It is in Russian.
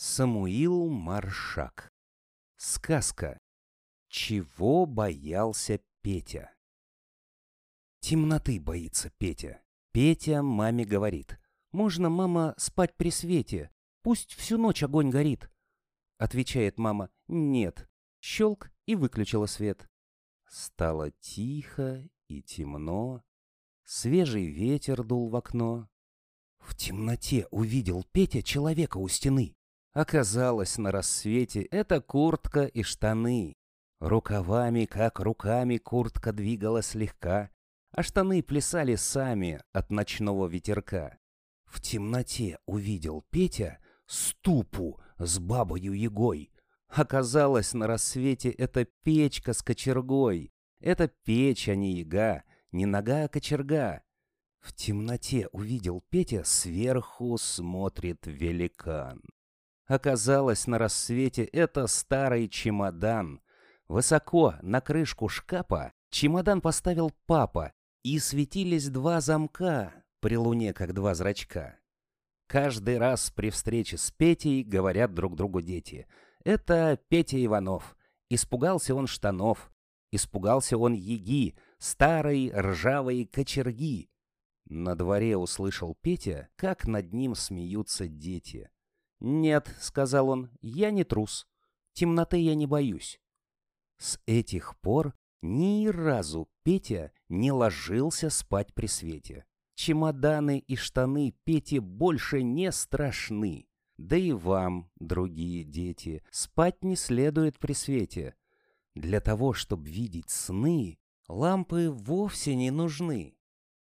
Самуил Маршак. Сказка. Чего боялся Петя? Темноты боится Петя. Петя маме говорит. «Можно, мама, спать при свете? Пусть всю ночь огонь горит». Отвечает мама. «Нет». Щелк и выключила свет. Стало тихо и темно. Свежий ветер дул в окно. В темноте увидел Петя человека у стены. Оказалось, на рассвете это куртка и штаны. Рукавами, как руками, куртка двигалась слегка, а штаны плясали сами от ночного ветерка. В темноте увидел Петя ступу с бабою Егой. Оказалось, на рассвете это печка с кочергой. Это печь, а не яга, не нога, а кочерга. В темноте увидел Петя, сверху смотрит великан. Оказалось, на рассвете это старый чемодан. Высоко на крышку шкафа чемодан поставил папа, и светились два замка при луне, как два зрачка. Каждый раз при встрече с Петей говорят друг другу дети. Это Петя Иванов. Испугался он штанов. Испугался он еги, старой ржавой кочерги. На дворе услышал Петя, как над ним смеются дети. «Нет», — сказал он, — «я не трус. Темноты я не боюсь». С этих пор ни разу Петя не ложился спать при свете. Чемоданы и штаны Пете больше не страшны. Да и вам, другие дети, спать не следует при свете. Для того, чтобы видеть сны, лампы вовсе не нужны.